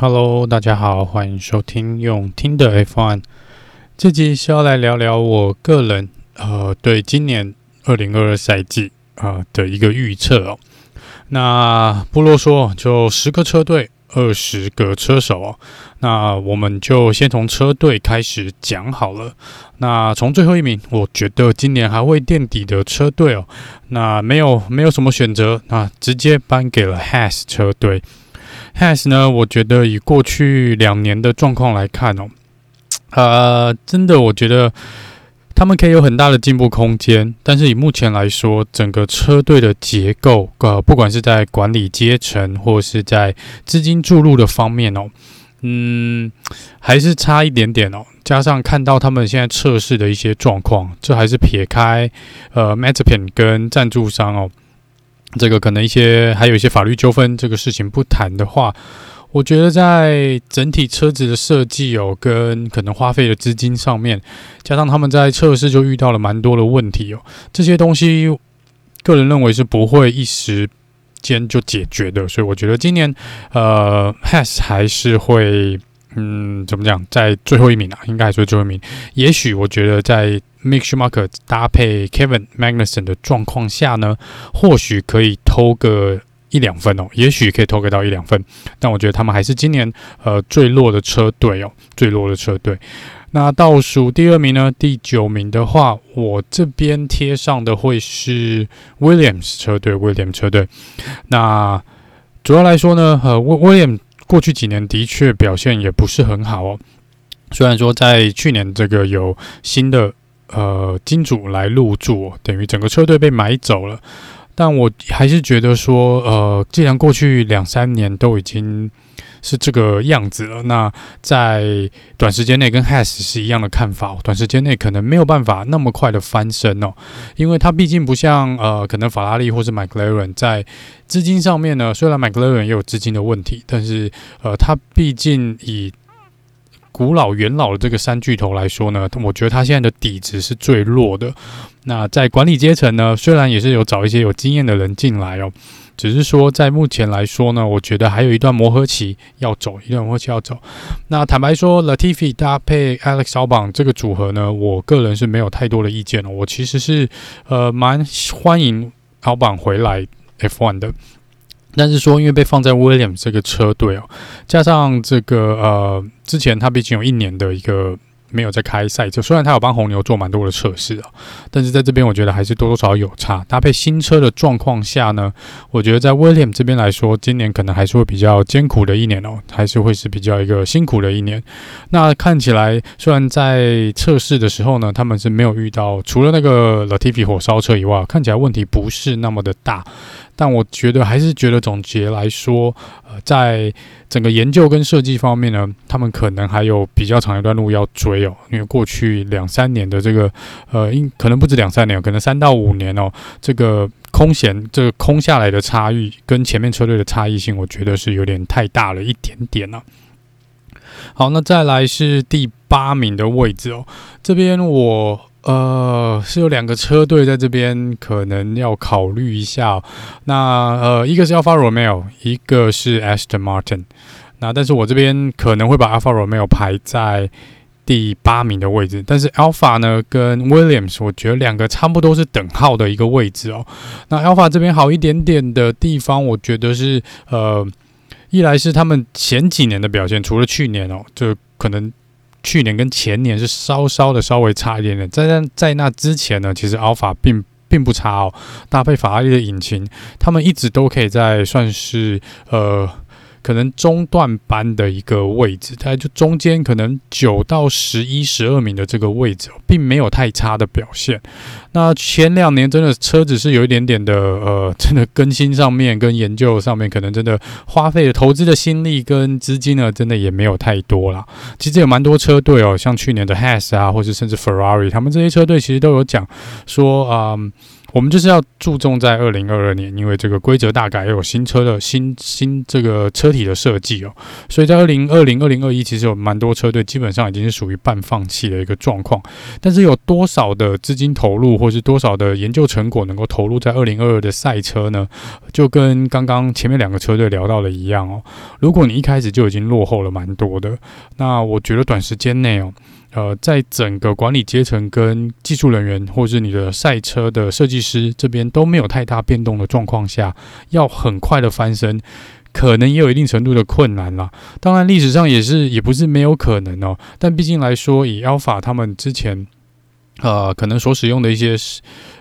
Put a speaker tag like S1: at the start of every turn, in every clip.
S1: Hello，大家好，欢迎收听用听的 F1。这集是要来聊聊我个人呃对今年二零二二赛季啊、呃、的一个预测哦。那不啰嗦，就十个车队，二十个车手哦。那我们就先从车队开始讲好了。那从最后一名，我觉得今年还会垫底的车队哦，那没有没有什么选择，那直接颁给了 Has 车队。Has 呢，我觉得以过去两年的状况来看哦，呃，真的我觉得他们可以有很大的进步空间。但是以目前来说，整个车队的结构，呃，不管是在管理阶层或是在资金注入的方面哦，嗯，还是差一点点哦。加上看到他们现在测试的一些状况，这还是撇开呃 Mazepin 跟赞助商哦。这个可能一些还有一些法律纠纷这个事情不谈的话，我觉得在整体车子的设计哦，跟可能花费的资金上面，加上他们在测试就遇到了蛮多的问题哦，这些东西个人认为是不会一时间就解决的，所以我觉得今年呃，Has 还是会。嗯，怎么讲，在最后一名啊，应该还是最后一名。也许我觉得在 Mick Schumacher 搭配 Kevin Magnussen 的状况下呢，或许可以偷个一两分哦，也许可以偷个到一两分。但我觉得他们还是今年呃最弱的车队哦，最弱的车队。那倒数第二名呢，第九名的话，我这边贴上的会是 Williams 车队，Williams 车队。那主要来说呢，呃 William。过去几年的确表现也不是很好哦。虽然说在去年这个有新的呃金主来入驻，等于整个车队被买走了，但我还是觉得说，呃，既然过去两三年都已经。是这个样子了。那在短时间内跟 Has 是一样的看法，短时间内可能没有办法那么快的翻身哦，因为它毕竟不像呃，可能法拉利或是 McLaren 在资金上面呢，虽然 McLaren 也有资金的问题，但是呃，它毕竟以古老元老的这个三巨头来说呢，我觉得它现在的底子是最弱的。那在管理阶层呢，虽然也是有找一些有经验的人进来哦。只是说，在目前来说呢，我觉得还有一段磨合期要走，一段磨合期要走。那坦白说，Latifi 搭配 Alex Albon 这个组合呢，我个人是没有太多的意见了。我其实是呃蛮欢迎 Albon 回来 F1 的，但是说因为被放在 william 这个车队哦，加上这个呃之前他毕竟有一年的一个。没有在开赛车，虽然他有帮红牛做蛮多的测试啊，但是在这边我觉得还是多多少少有差。搭配新车的状况下呢，我觉得在 william 这边来说，今年可能还是会比较艰苦的一年哦，还是会是比较一个辛苦的一年。那看起来，虽然在测试的时候呢，他们是没有遇到除了那个 Latifi 火烧车以外，看起来问题不是那么的大。但我觉得还是觉得总结来说，呃，在整个研究跟设计方面呢，他们可能还有比较长一段路要追哦。因为过去两三年的这个，呃，应可能不止两三年，可能三到五年哦，这个空闲这个空下来的差异跟前面车队的差异性，我觉得是有点太大了一点点了。好，那再来是第八名的位置哦，这边我。呃，是有两个车队在这边可能要考虑一下。那呃，一个是 Alfa Romeo，一个是 Aston Martin。那但是我这边可能会把 Alfa Romeo 排在第八名的位置，但是 Alfa 呢跟 Williams，我觉得两个差不多是等号的一个位置哦。那 Alfa 这边好一点点的地方，我觉得是呃，一来是他们前几年的表现，除了去年哦，就可能。去年跟前年是稍稍的稍微差一点点，在那在那之前呢，其实 Alpha 并并不差哦，搭配法拉利的引擎，他们一直都可以在算是呃。可能中段班的一个位置，它就中间可能九到十一、十二名的这个位置，并没有太差的表现。那前两年真的车子是有一点点的，呃，真的更新上面跟研究上面，可能真的花费的投资的心力跟资金呢，真的也没有太多啦。其实有蛮多车队哦，像去年的 Has 啊，或者甚至 Ferrari，他们这些车队其实都有讲说，嗯。我们就是要注重在二零二二年，因为这个规则大改，有新车的新新这个车体的设计哦，所以在二零二零、二零二一，其实有蛮多车队基本上已经是属于半放弃的一个状况。但是有多少的资金投入，或是多少的研究成果能够投入在二零二二的赛车呢？就跟刚刚前面两个车队聊到的一样哦，如果你一开始就已经落后了蛮多的，那我觉得短时间内哦。呃，在整个管理阶层跟技术人员，或是你的赛车的设计师这边都没有太大变动的状况下，要很快的翻身，可能也有一定程度的困难啦。当然，历史上也是也不是没有可能哦。但毕竟来说，以 Alpha 他们之前呃可能所使用的一些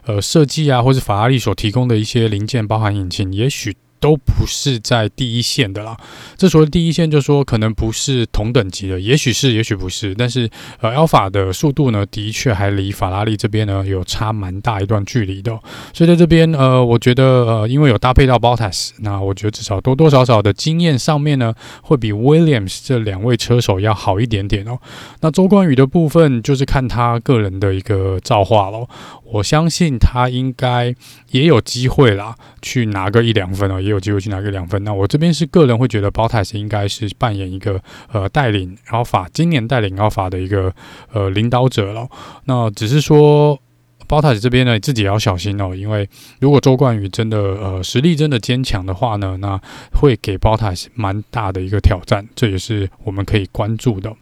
S1: 呃设计啊，或是法拉利所提供的一些零件，包含引擎，也许。都不是在第一线的啦。这所谓第一线，就说可能不是同等级的，也许是，也许不是。但是，呃，Alpha 的速度呢，的确还离法拉利这边呢有差蛮大一段距离的。所以在这边，呃，我觉得，呃，因为有搭配到 Bottas，那我觉得至少多多少少的经验上面呢，会比 Williams 这两位车手要好一点点哦。那周冠宇的部分，就是看他个人的一个造化喽。我相信他应该也有机会啦，去拿个一两分哦，也有机会去拿个两分。那我这边是个人会觉得 b o t a s 应该是扮演一个呃带领 Alpha 今年带领 Alpha 的一个呃领导者了。那只是说 b o t a s 这边呢，自己也要小心哦，因为如果周冠宇真的呃实力真的坚强的话呢，那会给 Bottas 蛮大的一个挑战，这也是我们可以关注的。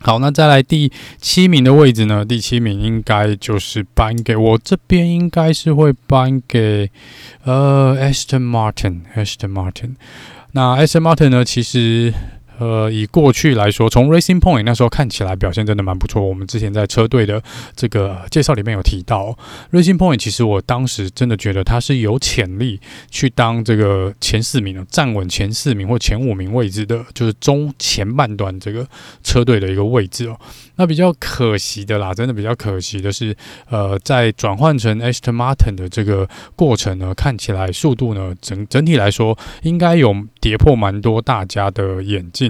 S1: 好，那再来第七名的位置呢？第七名应该就是颁给我这边，应该是会颁给呃 Esther Martin，Esther Martin。那 Esther Martin 呢，其实。呃，以过去来说，从 Racing Point 那时候看起来表现真的蛮不错。我们之前在车队的这个介绍里面有提到，Racing Point 其实我当时真的觉得他是有潜力去当这个前四名的，站稳前四名或前五名位置的，就是中前半段这个车队的一个位置哦。那比较可惜的啦，真的比较可惜的是，呃，在转换成 Aston Martin 的这个过程呢，看起来速度呢，整整体来说应该有跌破蛮多大家的眼镜。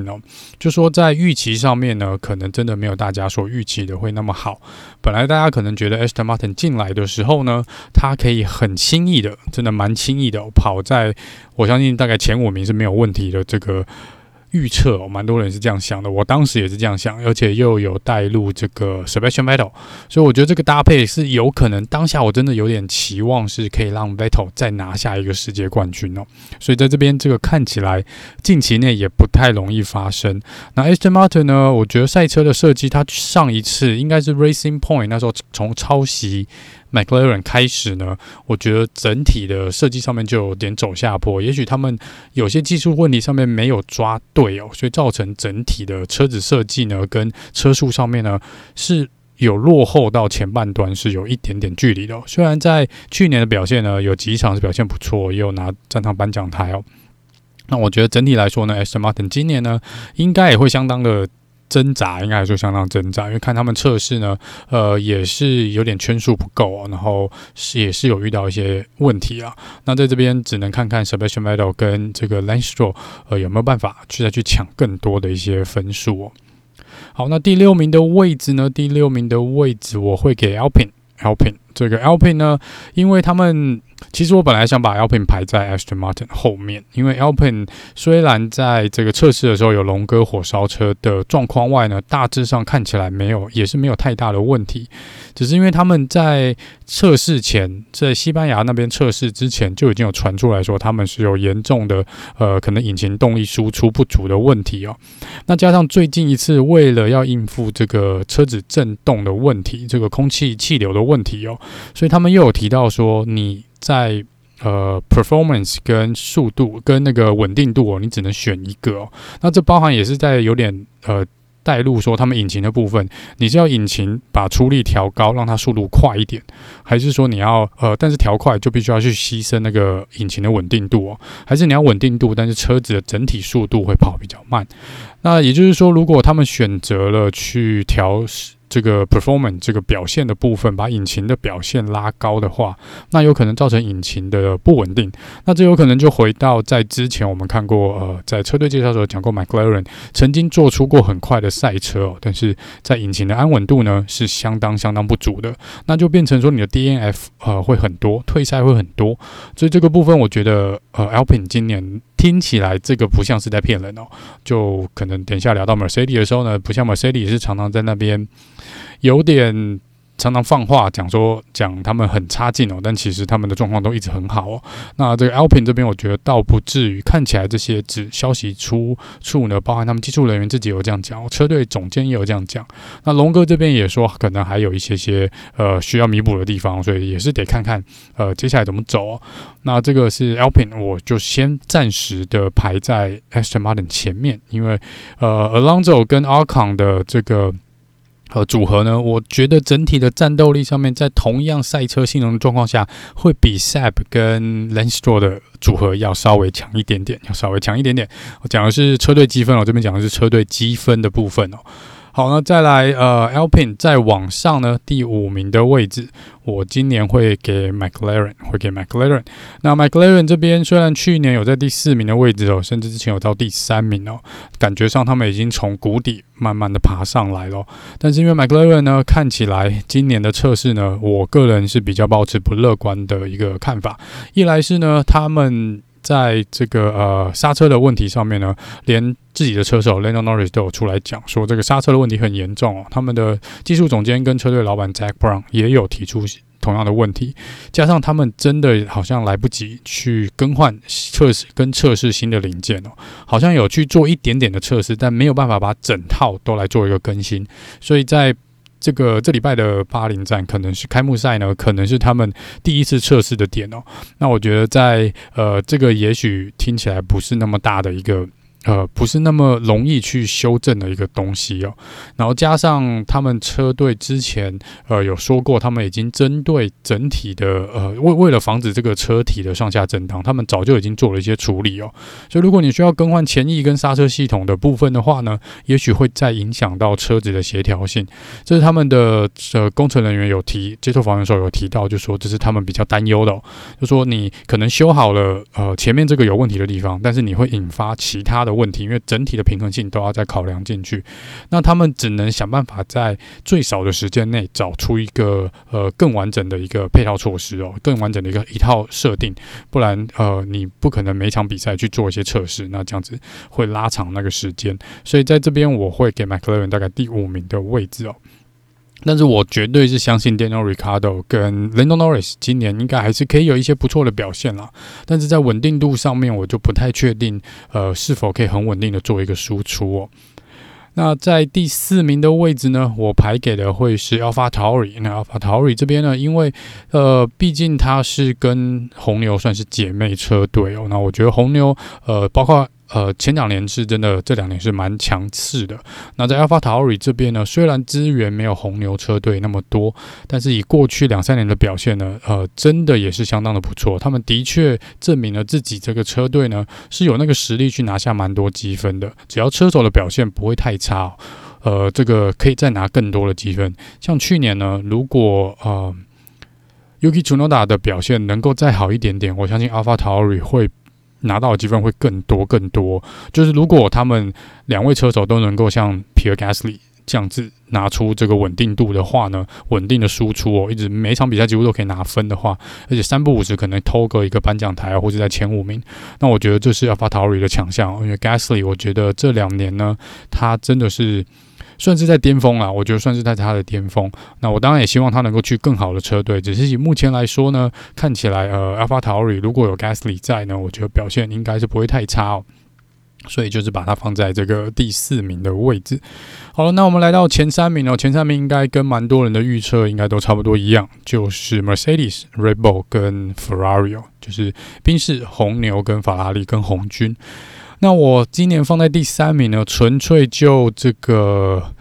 S1: 就说在预期上面呢，可能真的没有大家所预期的会那么好。本来大家可能觉得 Aston Martin 进来的时候呢，他可以很轻易的，真的蛮轻易的跑在，我相信大概前五名是没有问题的这个。预测，蛮多人是这样想的，我当时也是这样想，而且又有带入这个 Sebastian Vettel，所以我觉得这个搭配是有可能。当下我真的有点期望是可以让 Vettel 再拿下一个世界冠军哦，所以在这边这个看起来近期内也不太容易发生。那 Aston Martin 呢？我觉得赛车的设计，它上一次应该是 Racing Point 那时候从抄袭。McLaren 开始呢，我觉得整体的设计上面就有点走下坡，也许他们有些技术问题上面没有抓对哦，所以造成整体的车子设计呢跟车速上面呢是有落后到前半段是有一点点距离的。虽然在去年的表现呢有几场是表现不错，也有拿站上颁奖台哦。那我觉得整体来说呢，S Martin 今年呢应该也会相当的。挣扎应该来说相当挣扎，因为看他们测试呢，呃，也是有点圈数不够哦，然后是也是有遇到一些问题啊。那在这边只能看看 Sebastian Vettel 跟这个 Lance Stroll 呃有没有办法去再去抢更多的一些分数哦。好，那第六名的位置呢？第六名的位置我会给 Alpine Alpine 这个 Alpine 呢，因为他们。其实我本来想把 Alpine 排在 Aston Martin 后面，因为 Alpine 虽然在这个测试的时候有龙哥火烧车的状况外呢，大致上看起来没有，也是没有太大的问题。只是因为他们在测试前，在西班牙那边测试之前就已经有传出来说他们是有严重的呃可能引擎动力输出不足的问题哦。那加上最近一次为了要应付这个车子震动的问题，这个空气气流的问题哦，所以他们又有提到说你。在呃，performance 跟速度跟那个稳定度哦，你只能选一个哦。那这包含也是在有点呃带入说他们引擎的部分，你是要引擎把出力调高，让它速度快一点，还是说你要呃，但是调快就必须要去牺牲那个引擎的稳定度哦？还是你要稳定度，但是车子的整体速度会跑比较慢？那也就是说，如果他们选择了去调。这个 performance 这个表现的部分，把引擎的表现拉高的话，那有可能造成引擎的不稳定。那这有可能就回到在之前我们看过，呃，在车队介绍时候讲过，McLaren 曾经做出过很快的赛车哦，但是在引擎的安稳度呢是相当相当不足的，那就变成说你的 DNF 呃会很多，退赛会很多。所以这个部分我觉得，呃，Alpine 今年听起来这个不像是在骗人哦，就可能等一下聊到 Mercedes 的时候呢，不像 Mercedes 是常常在那边有点。常常放话讲说讲他们很差劲哦，但其实他们的状况都一直很好哦。那这个 Alpine 这边，我觉得倒不至于。看起来这些指消息出处呢，包含他们技术人员自己有这样讲，车队总监也有这样讲。那龙哥这边也说，可能还有一些些呃需要弥补的地方，所以也是得看看呃接下来怎么走哦。那这个是 Alpine，我就先暂时的排在 Aston Martin 前面，因为呃 Alonso 跟 Ocon 的这个。和组合呢，我觉得整体的战斗力上面，在同样赛车性能的状况下，会比 SAP 跟 Lance Stroll 的组合要稍微强一点点，要稍微强一点点。我讲的是车队积分，我这边讲的是车队积分的部分哦。好，那再来，呃，Alpine 再往上呢，第五名的位置，我今年会给 McLaren，会给 McLaren。那 McLaren 这边虽然去年有在第四名的位置哦，甚至之前有到第三名哦，感觉上他们已经从谷底慢慢的爬上来了。但是因为 McLaren 呢，看起来今年的测试呢，我个人是比较保持不乐观的一个看法。一来是呢，他们在这个呃刹车的问题上面呢，连自己的车手 Lando Norris 都有出来讲说，这个刹车的问题很严重哦。他们的技术总监跟车队老板 Jack Brown 也有提出同样的问题，加上他们真的好像来不及去更换测试跟测试新的零件哦，好像有去做一点点的测试，但没有办法把整套都来做一个更新，所以在。这个这礼拜的巴林站可能是开幕赛呢，可能是他们第一次测试的点哦。那我觉得在呃这个也许听起来不是那么大的一个。呃，不是那么容易去修正的一个东西哦。然后加上他们车队之前呃有说过，他们已经针对整体的呃为为了防止这个车体的上下震荡，他们早就已经做了一些处理哦。所以如果你需要更换前翼跟刹车系统的部分的话呢，也许会再影响到车子的协调性。这是他们的呃工程人员有提接受访问的时候有提到，就说这是他们比较担忧的。就说你可能修好了呃前面这个有问题的地方，但是你会引发其他的。问题，因为整体的平衡性都要再考量进去，那他们只能想办法在最少的时间内找出一个呃更完整的一个配套措施哦，更完整的一个一套设定，不然呃你不可能每场比赛去做一些测试，那这样子会拉长那个时间，所以在这边我会给 McLaren 大概第五名的位置哦。但是我绝对是相信 Daniel r i c a r d o 跟 Lando Norris 今年应该还是可以有一些不错的表现啦。但是在稳定度上面，我就不太确定，呃，是否可以很稳定的做一个输出哦。那在第四名的位置呢，我排给的会是 AlphaTauri。那 AlphaTauri 这边呢，因为呃，毕竟它是跟红牛算是姐妹车队哦。那我觉得红牛呃，包括。呃，前两年是真的，这两年是蛮强势的。那在 AlphaTauri 这边呢，虽然资源没有红牛车队那么多，但是以过去两三年的表现呢，呃，真的也是相当的不错。他们的确证明了自己这个车队呢是有那个实力去拿下蛮多积分的。只要车手的表现不会太差，呃，这个可以再拿更多的积分。像去年呢，如果呃 Yuki Tsunoda 的表现能够再好一点点，我相信 AlphaTauri 会。拿到的积分会更多更多，就是如果他们两位车手都能够像 Pierre Gasly 这样子拿出这个稳定度的话呢，稳定的输出哦，一直每场比赛几乎都可以拿分的话，而且三不五时可能偷个一个颁奖台或者在前五名，那我觉得这是 AlphaTauri 的强项，因为 Gasly 我觉得这两年呢，他真的是。算是在巅峰啊，我觉得算是在他的巅峰。那我当然也希望他能够去更好的车队，只是以目前来说呢，看起来呃，AlphaTauri 如果有 Gasly 在呢，我觉得表现应该是不会太差哦。所以就是把它放在这个第四名的位置。好了，那我们来到前三名哦，前三名应该跟蛮多人的预测应该都差不多一样，就是 Mercedes、Red Bull 跟 Ferrari，就是宾士、红牛跟法拉利跟红军。那我今年放在第三名呢，纯粹就这个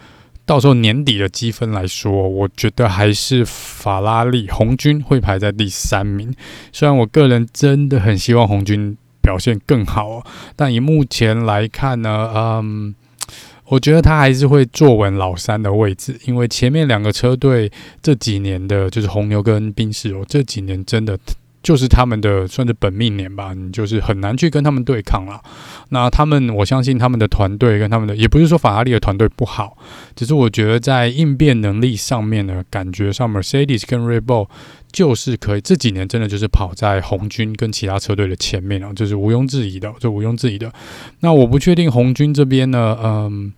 S1: 到时候年底的积分来说，我觉得还是法拉利红军会排在第三名。虽然我个人真的很希望红军表现更好，但以目前来看呢，嗯。我觉得他还是会坐稳老三的位置，因为前面两个车队这几年的，就是红牛跟宾士哦，这几年真的。就是他们的算是本命年吧，你就是很难去跟他们对抗了。那他们，我相信他们的团队跟他们的，也不是说法拉利的团队不好，只是我觉得在应变能力上面呢，感觉上 Mercedes 跟 Red Bull 就是可以这几年真的就是跑在红军跟其他车队的前面啊，这是毋庸置疑的，这毋庸置疑的。那我不确定红军这边呢，嗯。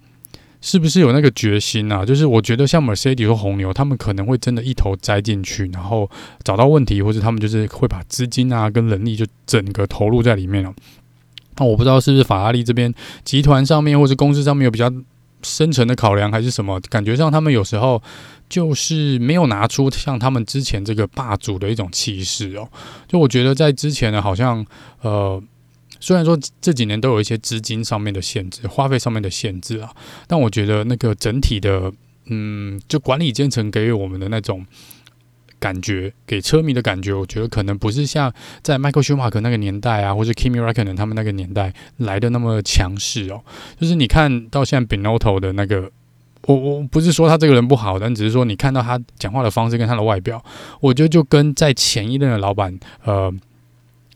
S1: 是不是有那个决心啊？就是我觉得像 Mercedes 和红牛，他们可能会真的一头栽进去，然后找到问题，或者他们就是会把资金啊跟人力就整个投入在里面了。那我不知道是不是法拉利这边集团上面或者公司上面有比较深层的考量，还是什么？感觉上他们有时候就是没有拿出像他们之前这个霸主的一种气势哦。就我觉得在之前呢，好像呃。虽然说这几年都有一些资金上面的限制、花费上面的限制啊，但我觉得那个整体的，嗯，就管理阶层给予我们的那种感觉，给车迷的感觉，我觉得可能不是像在 Michael Schumacher 那个年代啊，或者 Kimi Räikkönen 他们那个年代来的那么强势哦。就是你看到现在 Binotto 的那个，我我不是说他这个人不好，但只是说你看到他讲话的方式跟他的外表，我觉得就跟在前一任的老板，呃，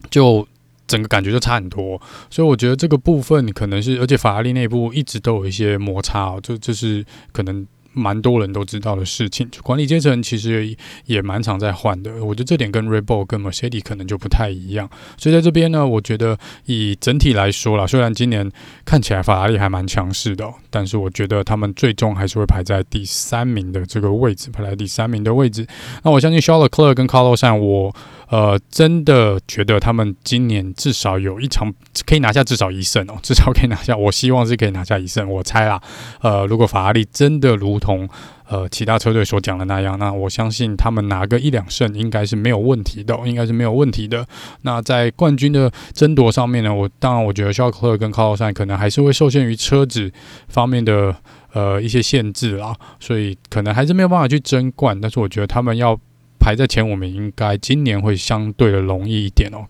S1: 就。整个感觉就差很多，所以我觉得这个部分可能是，而且法拉利内部一直都有一些摩擦哦，这这是可能。蛮多人都知道的事情，就管理阶层其实也蛮常在换的。我觉得这点跟 Red Bull 跟 Mercedes 可能就不太一样。所以在这边呢，我觉得以整体来说啦，虽然今年看起来法拉利还蛮强势的，但是我觉得他们最终还是会排在第三名的这个位置，排在第三名的位置。那我相信 s h a r l e c l e r 跟 Carlos 我呃真的觉得他们今年至少有一场可以拿下至少一胜哦，至少可以拿下。我希望是可以拿下一胜。我猜啦，呃，如果法拉利真的如同呃其他车队所讲的那样，那我相信他们拿个一两胜应该是没有问题的，应该是没有问题的。那在冠军的争夺上面呢，我当然我觉得肖克勒跟卡洛赛可能还是会受限于车子方面的呃一些限制啊，所以可能还是没有办法去争冠。但是我觉得他们要排在前五名，应该今年会相对的容易一点哦，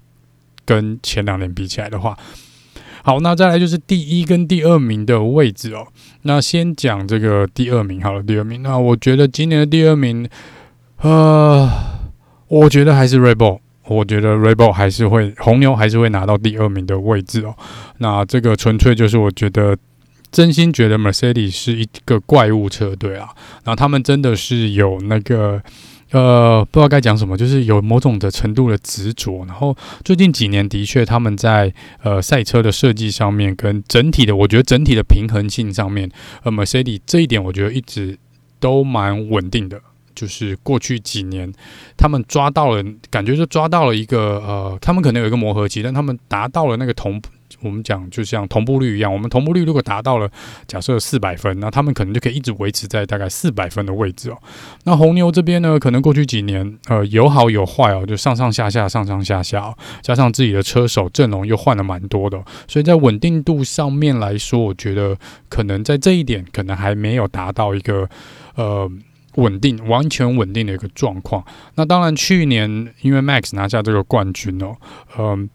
S1: 跟前两年比起来的话。好，那再来就是第一跟第二名的位置哦。那先讲这个第二名好了，第二名。那我觉得今年的第二名，呃，我觉得还是 Red Bull，我觉得 rebo 还是会红牛还是会拿到第二名的位置哦。那这个纯粹就是我觉得真心觉得 Mercedes 是一个怪物车队啊，然后他们真的是有那个。呃，不知道该讲什么，就是有某种的程度的执着。然后最近几年的确，他们在呃赛车的设计上面，跟整体的，我觉得整体的平衡性上面，呃，Mercedes 这一点我觉得一直都蛮稳定的。就是过去几年，他们抓到了，感觉就抓到了一个呃，他们可能有一个磨合期，但他们达到了那个同。我们讲就像同步率一样，我们同步率如果达到了假设四百分，那他们可能就可以一直维持在大概四百分的位置哦。那红牛这边呢，可能过去几年呃有好有坏哦，就上上下下上上下下，加上自己的车手阵容又换了蛮多的，所以在稳定度上面来说，我觉得可能在这一点可能还没有达到一个呃稳定完全稳定的一个状况。那当然去年因为 Max 拿下这个冠军哦，嗯、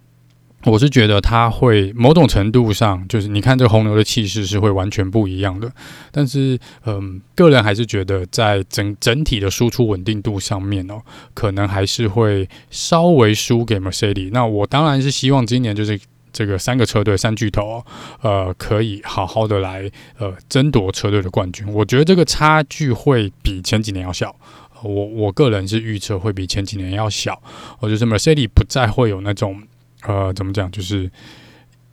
S1: 我是觉得他会某种程度上，就是你看这红牛的气势是会完全不一样的。但是，嗯，个人还是觉得在整整体的输出稳定度上面哦，可能还是会稍微输给 Mercedes。那我当然是希望今年就是这个三个车队三巨头，呃，可以好好的来呃争夺车队的冠军。我觉得这个差距会比前几年要小。我我个人是预测会比前几年要小。我就是 Mercedes 不再会有那种。呃，怎么讲？就是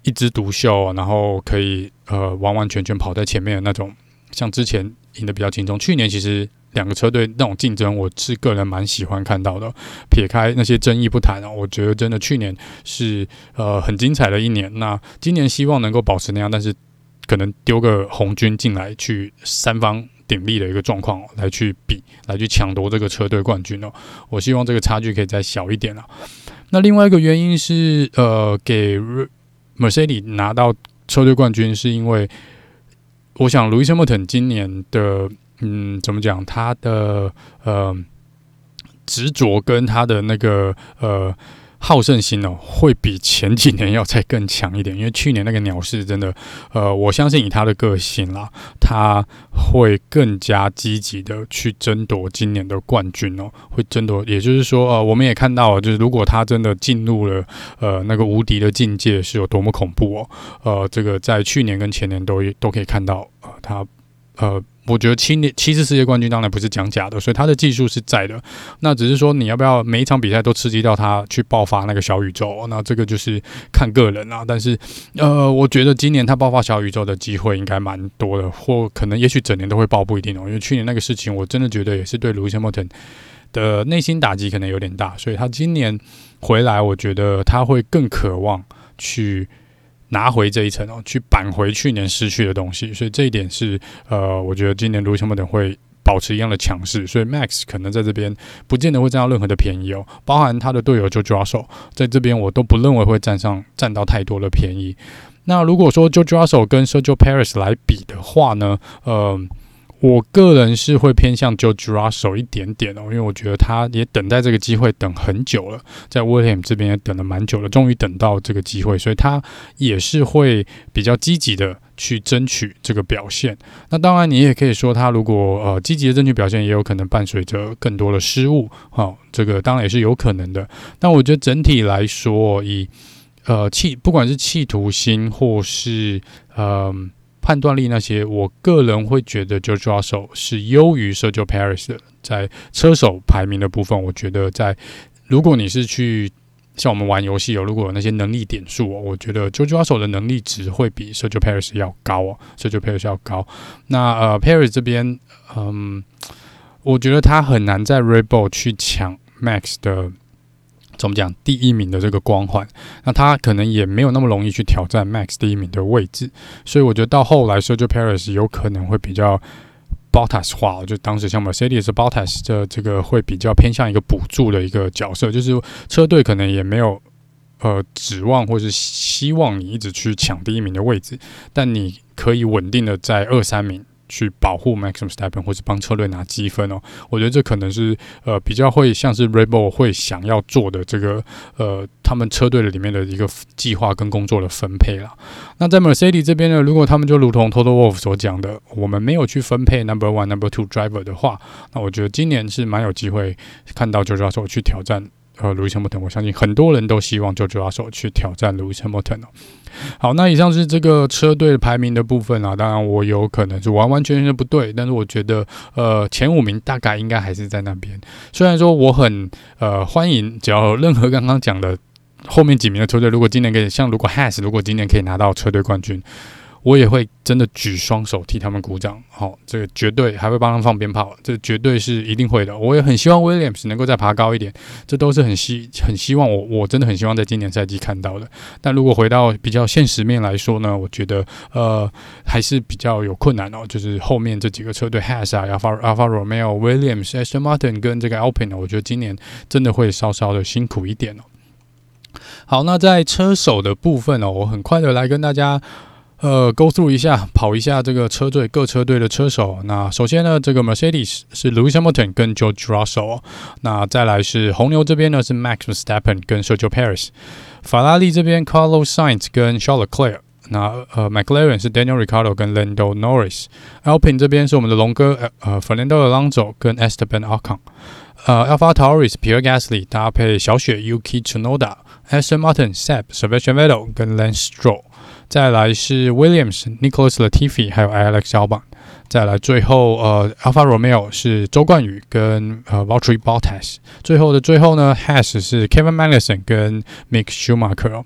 S1: 一枝独秀，然后可以呃完完全全跑在前面的那种，像之前赢得比较轻松。去年其实两个车队那种竞争，我是个人蛮喜欢看到的。撇开那些争议不谈啊，我觉得真的去年是呃很精彩的一年。那今年希望能够保持那样，但是可能丢个红军进来，去三方鼎立的一个状况来去比，来去抢夺这个车队冠军哦。我希望这个差距可以再小一点啊。那另外一个原因是，呃，给 Mercedes 拿到车队冠军，是因为我想 Lewis Hamilton 今年的，嗯，怎么讲，他的呃执着跟他的那个呃好胜心哦，会比前几年要再更强一点，因为去年那个鸟市真的，呃，我相信以他的个性啦，他会更加积极的去争夺今年的冠军哦，会争夺，也就是说，呃，我们也看到了，就是如果他真的进入了呃那个无敌的境界，是有多么恐怖哦，呃，这个在去年跟前年都都可以看到，呃，他，呃。我觉得七年七次世界冠军当然不是讲假的，所以他的技术是在的。那只是说你要不要每一场比赛都刺激到他去爆发那个小宇宙？那这个就是看个人啦。但是，呃，我觉得今年他爆发小宇宙的机会应该蛮多的，或可能也许整年都会爆不一定哦。因为去年那个事情，我真的觉得也是对 Lewis Hamilton 的内心打击可能有点大，所以他今年回来，我觉得他会更渴望去。拿回这一层哦，去扳回去年失去的东西，所以这一点是呃，我觉得今年卢卡莫等会保持一样的强势，所以 Max 可能在这边不见得会占到任何的便宜哦，包含他的队友 JoJoarso，在这边我都不认为会占上占到太多的便宜。那如果说 JoJoarso 跟 Sergio Paris 来比的话呢，呃。我个人是会偏向 George Russell 一点点哦，因为我觉得他也等待这个机会等很久了，在 William 这边也等了蛮久了，终于等到这个机会，所以他也是会比较积极的去争取这个表现。那当然，你也可以说他如果呃积极的争取表现，也有可能伴随着更多的失误，好，这个当然也是有可能的。但我觉得整体来说，以呃企不管是企图心或是呃。判断力那些，我个人会觉得 George Russell 是优于 Sergio Paris 的。在车手排名的部分，我觉得在如果你是去像我们玩游戏有，如果有那些能力点数，我觉得 George Russell 的能力值会比 Sergio Paris 要高哦，Sergio Paris 要高。那呃，Paris 这边，嗯，我觉得他很难在 Red Bull 去抢 Max 的。怎么讲？第一名的这个光环，那他可能也没有那么容易去挑战 Max 第一名的位置，所以我觉得到后来，Sergio Perez 有可能会比较 Bottas 化，就当时像 Mercedes Bottas 的这个会比较偏向一个补助的一个角色，就是车队可能也没有呃指望或是希望你一直去抢第一名的位置，但你可以稳定的在二三名。去保护 Max Verstappen 或者帮车队拿积分哦，我觉得这可能是呃比较会像是 Rebel 会想要做的这个呃他们车队的里面的一个计划跟工作的分配啦。那在 Mercedes 这边呢，如果他们就如同 Toto Wolff 所讲的，我们没有去分配 Number One、Number Two driver 的话，那我觉得今年是蛮有机会看到 Jojo 去挑战呃 Lewis Hamilton。我相信很多人都希望 George Russell 去挑战 Lewis Hamilton 哦。好，那以上是这个车队排名的部分啊。当然，我有可能是完完全全的不对，但是我觉得，呃，前五名大概应该还是在那边。虽然说我很呃欢迎，只要任何刚刚讲的后面几名的车队，如果今年可以像如果 Has 如果今年可以拿到车队冠军。我也会真的举双手替他们鼓掌，好、这个绝对还会帮他们放鞭炮，这绝对是一定会的。我也很希望 Williams 能够再爬高一点，这都是很希很希望我我真的很希望在今年赛季看到的。但如果回到比较现实面来说呢，我觉得呃还是比较有困难哦。就是后面这几个车队 Haas 啊、Alfa Alfa Romeo、Williams、Aston Martin 跟这个 Alpine，我觉得今年真的会稍稍的辛苦一点哦。好，那在车手的部分哦，我很快的来跟大家。呃，go through 一下，跑一下这个车队各车队的车手。那首先呢，这个 Mercedes 是 Lewis Hamilton 跟 George Russell。那再来是红牛这边呢是 Max Verstappen 跟 Sergio Perez。法拉利这边 Carlos Sainz 跟 Charles Leclerc。那呃，McLaren 是 Daniel Ricciardo 跟 Lando Norris。Alpine 这边是我们的龙哥呃 Fernando Alonso 跟 Esteban Ocon。呃，AlphaTauris Pierre Gasly 搭配小雪 Yuki Tsunoda。Aston Martin Seb Sebastian Vettel 跟 Lance Stroll。再来是 Williams、Nicholas Latifi，还有 Alex Albon。再来最后呃，Alfa Romeo 是周冠宇跟呃 Valtteri Bottas。最后的最后呢 Has 是 Kevin Magnussen 跟 Mick Schumacher。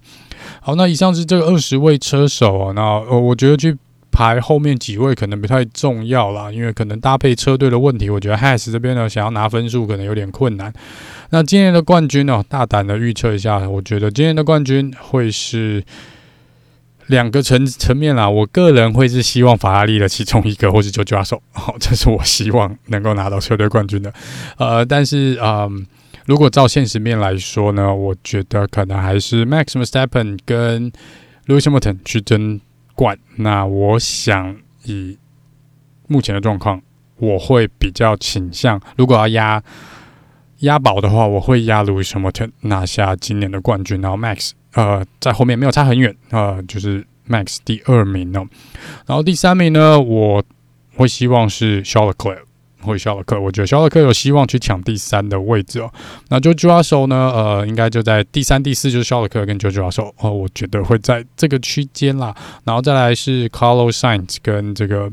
S1: 好，那以上是这个二十位车手啊。那呃，我觉得去排后面几位可能不太重要啦，因为可能搭配车队的问题，我觉得 Haas 这边呢想要拿分数可能有点困难。那今年的冠军呢，大胆的预测一下，我觉得今年的冠军会是。两个层层面啦，我个人会是希望法拉利的其中一个，或是 George Russell，哦，这是我希望能够拿到车队冠军的。呃，但是嗯、如果照现实面来说呢，我觉得可能还是 Max Verstappen 跟 Lewis Hamilton 去争冠。那我想以目前的状况，我会比较倾向，如果要压押宝的话，我会押 Lewis Hamilton 拿下今年的冠军，然后 Max 呃在后面没有差很远啊、呃，就是 Max 第二名哦。然后第三名呢，我会希望是 Charles Leclerc 会肖勒克，我觉得肖勒克有希望去抢第三的位置哦。那 jojo 手呢？呃，应该就在第三、第四，就是肖勒克跟 George Russell 哦，我觉得会在这个区间啦。然后再来是 Carlos Sainz 跟这个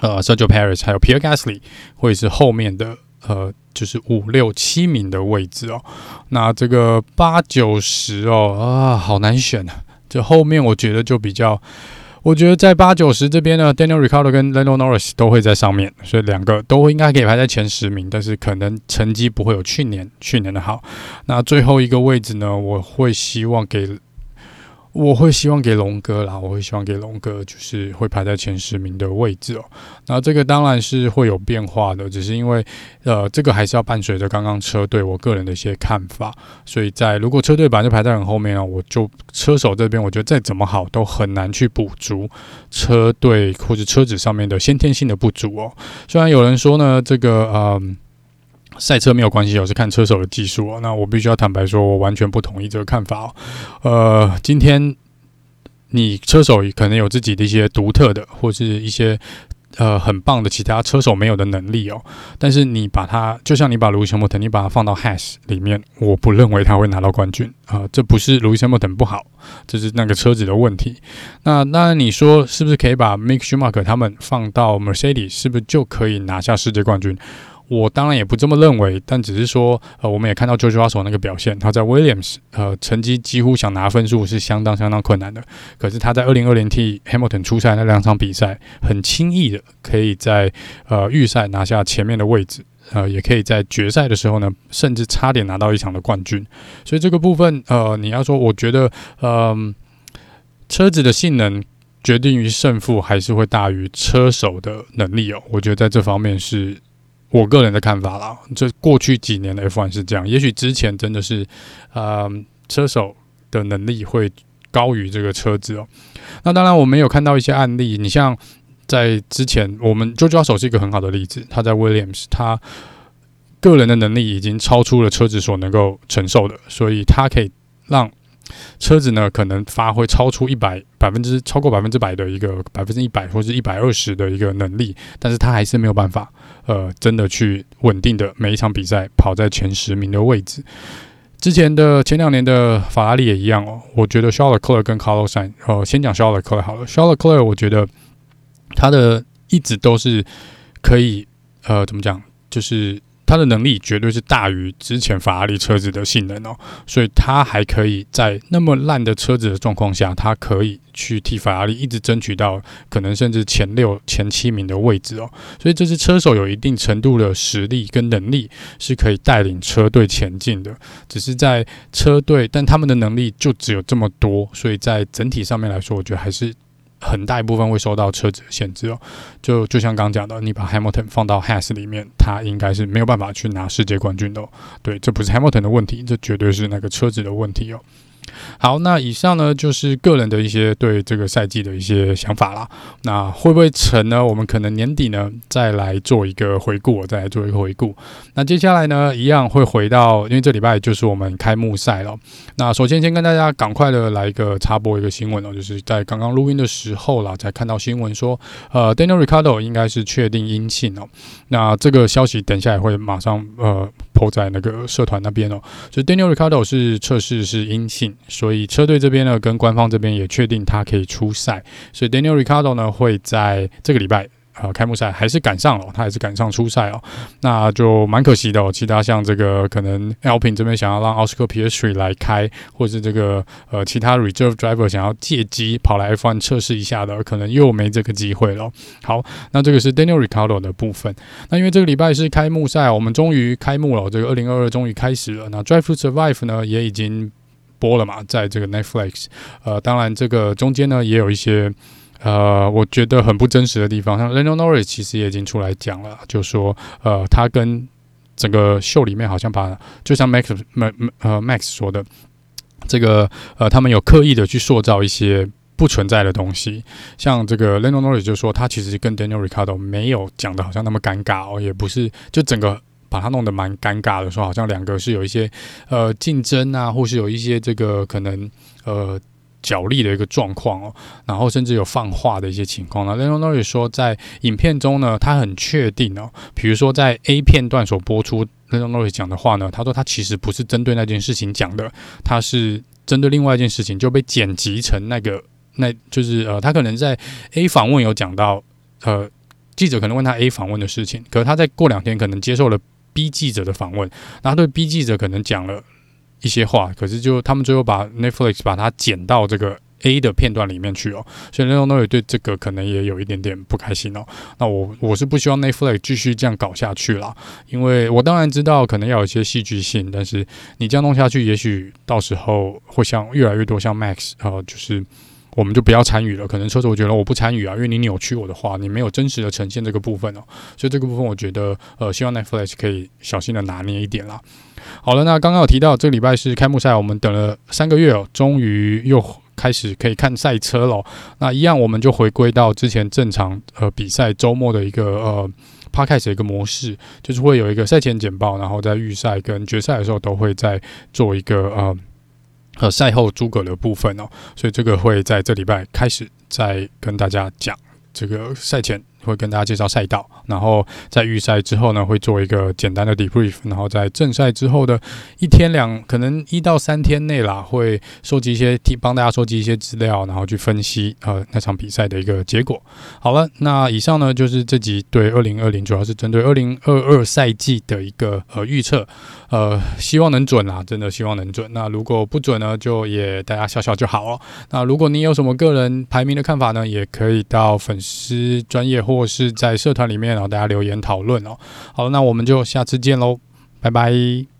S1: 呃 Sergio Perez 还有 Pierre Gasly 会是后面的呃，就是五六七名的位置哦。那这个八九十哦啊，好难选啊。这后面我觉得就比较。我觉得在八九十这边呢，Daniel r i c a r d o 跟 Lando Norris 都会在上面，所以两个都应该可以排在前十名，但是可能成绩不会有去年去年的好。那最后一个位置呢，我会希望给。我会希望给龙哥啦，我会希望给龙哥，就是会排在前十名的位置哦。那这个当然是会有变化的，只是因为呃，这个还是要伴随着刚刚车队我个人的一些看法。所以在如果车队本来就排在很后面啊，我就车手这边，我觉得再怎么好都很难去补足车队或者车子上面的先天性的不足哦。虽然有人说呢，这个嗯。赛车没有关系，我是看车手的技术哦。那我必须要坦白说，我完全不同意这个看法哦。呃，今天你车手可能有自己的一些独特的，或是一些呃很棒的其他车手没有的能力哦。但是你把它，就像你把路易斯·汉密尔顿，你把它放到 Haas 里面，我不认为他会拿到冠军啊，这不是路易斯·汉密尔顿不好，这是那个车子的问题。那那你说是不是可以把 Mick Schumacher 他们放到 Mercedes，是不是就可以拿下世界冠军？我当然也不这么认为，但只是说，呃，我们也看到 George Russell 那个表现，他在 Williams，呃，成绩几乎想拿分数是相当相当困难的。可是他在二零二零替 Hamilton 出赛那两场比赛，很轻易的可以在呃预赛拿下前面的位置，呃，也可以在决赛的时候呢，甚至差点拿到一场的冠军。所以这个部分，呃，你要说，我觉得，嗯、车子的性能决定于胜负，还是会大于车手的能力哦。我觉得在这方面是。我个人的看法啦，这过去几年的 F1 是这样，也许之前真的是，呃，车手的能力会高于这个车子哦。那当然，我们有看到一些案例，你像在之前，我们 George Russell 是一个很好的例子，他在 Williams，他个人的能力已经超出了车子所能够承受的，所以他可以让。车子呢，可能发挥超出一百百分之超过百分之百的一个百分之一百或者一百二十的一个能力，但是他还是没有办法，呃，真的去稳定的每一场比赛跑在前十名的位置。之前的前两年的法拉利也一样哦，我觉得 Charles Leclerc 跟 Carlos Sainz，呃，先讲 Charles Leclerc 好了，Charles Leclerc 我觉得他的一直都是可以，呃，怎么讲，就是。他的能力绝对是大于之前法拉利车子的性能哦，所以他还可以在那么烂的车子的状况下，他可以去替法拉利一直争取到可能甚至前六、前七名的位置哦。所以这支车手有一定程度的实力跟能力，是可以带领车队前进的。只是在车队，但他们的能力就只有这么多，所以在整体上面来说，我觉得还是。很大一部分会受到车子的限制哦，就就像刚讲的，你把 Hamilton 放到 Has 里面，他应该是没有办法去拿世界冠军的哦。对，这不是 Hamilton 的问题，这绝对是那个车子的问题哦。好，那以上呢就是个人的一些对这个赛季的一些想法啦。那会不会成呢？我们可能年底呢再来做一个回顾，再来做一个回顾。那接下来呢，一样会回到，因为这礼拜就是我们开幕赛了。那首先先跟大家赶快的来一个插播一个新闻哦，就是在刚刚录音的时候啦，才看到新闻说，呃，Daniel Ricardo 应该是确定阴性哦。那这个消息等一下也会马上呃。po 在那个社团那边哦，所以 Daniel Ricardo 是测试是阴性，所以车队这边呢跟官方这边也确定他可以出赛，所以 Daniel Ricardo 呢会在这个礼拜。啊，开幕赛还是赶上了，他还是赶上出赛哦，那就蛮可惜的哦。其他像这个可能 Alpin 这边想要让 Oscar Piastri 来开，或是这个呃其他 Reserve Driver 想要借机跑来 F1 测试一下的，可能又没这个机会了。好，那这个是 Daniel Ricardo 的部分。那因为这个礼拜是开幕赛，我们终于开幕了，这个二零二二终于开始了。那 Drive to Survive 呢也已经播了嘛，在这个 Netflix。呃，当然这个中间呢也有一些。呃，我觉得很不真实的地方，像 Lando Norris 其实也已经出来讲了，就说呃，他跟整个秀里面好像把，就像 Max，Max，呃 Max 说的，这个呃，他们有刻意的去塑造一些不存在的东西，像这个 Lando Norris 就说他其实跟 Daniel Ricardo 没有讲的好像那么尴尬哦，也不是，就整个把它弄得蛮尴尬的，说好像两个是有一些呃竞争啊，或是有一些这个可能呃。角力的一个状况哦，然后甚至有放话的一些情况呢。Lando Norris 说，在影片中呢，他很确定哦，比如说在 A 片段所播出 Lando Norris 讲的话呢，他说他其实不是针对那件事情讲的，他是针对另外一件事情就被剪辑成那个，那就是呃，他可能在 A 访问有讲到，呃，记者可能问他 A 访问的事情，可是他在过两天可能接受了 B 记者的访问，然后对 B 记者可能讲了。一些话，可是就他们最后把 Netflix 把它剪到这个 A 的片段里面去哦，所以 Lando Norris 对这个可能也有一点点不开心哦。那我我是不希望 Netflix 继续这样搞下去啦，因为我当然知道可能要有一些戏剧性，但是你这样弄下去，也许到时候会像越来越多像 Max 啊、呃，就是。我们就不要参与了。可能车主觉得我不参与啊，因为你扭曲我的话，你没有真实的呈现这个部分哦。所以这个部分我觉得，呃，希望 Netflix 可以小心的拿捏一点啦。好了，那刚刚有提到这个礼拜是开幕赛，我们等了三个月哦，终于又开始可以看赛车了。那一样，我们就回归到之前正常呃比赛周末的一个呃 Podcast 的一个模式，就是会有一个赛前简报，然后在预赛跟决赛的时候都会再做一个呃。和赛后诸葛的部分哦，所以这个会在这礼拜开始再跟大家讲这个赛前。会跟大家介绍赛道，然后在预赛之后呢，会做一个简单的 debrief，然后在正赛之后的一天两，可能一到三天内啦，会收集一些替帮大家收集一些资料，然后去分析呃那场比赛的一个结果。好了，那以上呢就是这集对二零二零，主要是针对二零二二赛季的一个呃预测，呃希望能准啦，真的希望能准。那如果不准呢，就也大家笑笑就好哦。那如果你有什么个人排名的看法呢，也可以到粉丝专业或或是在社团里面，然后大家留言讨论哦。好，那我们就下次见喽，拜拜。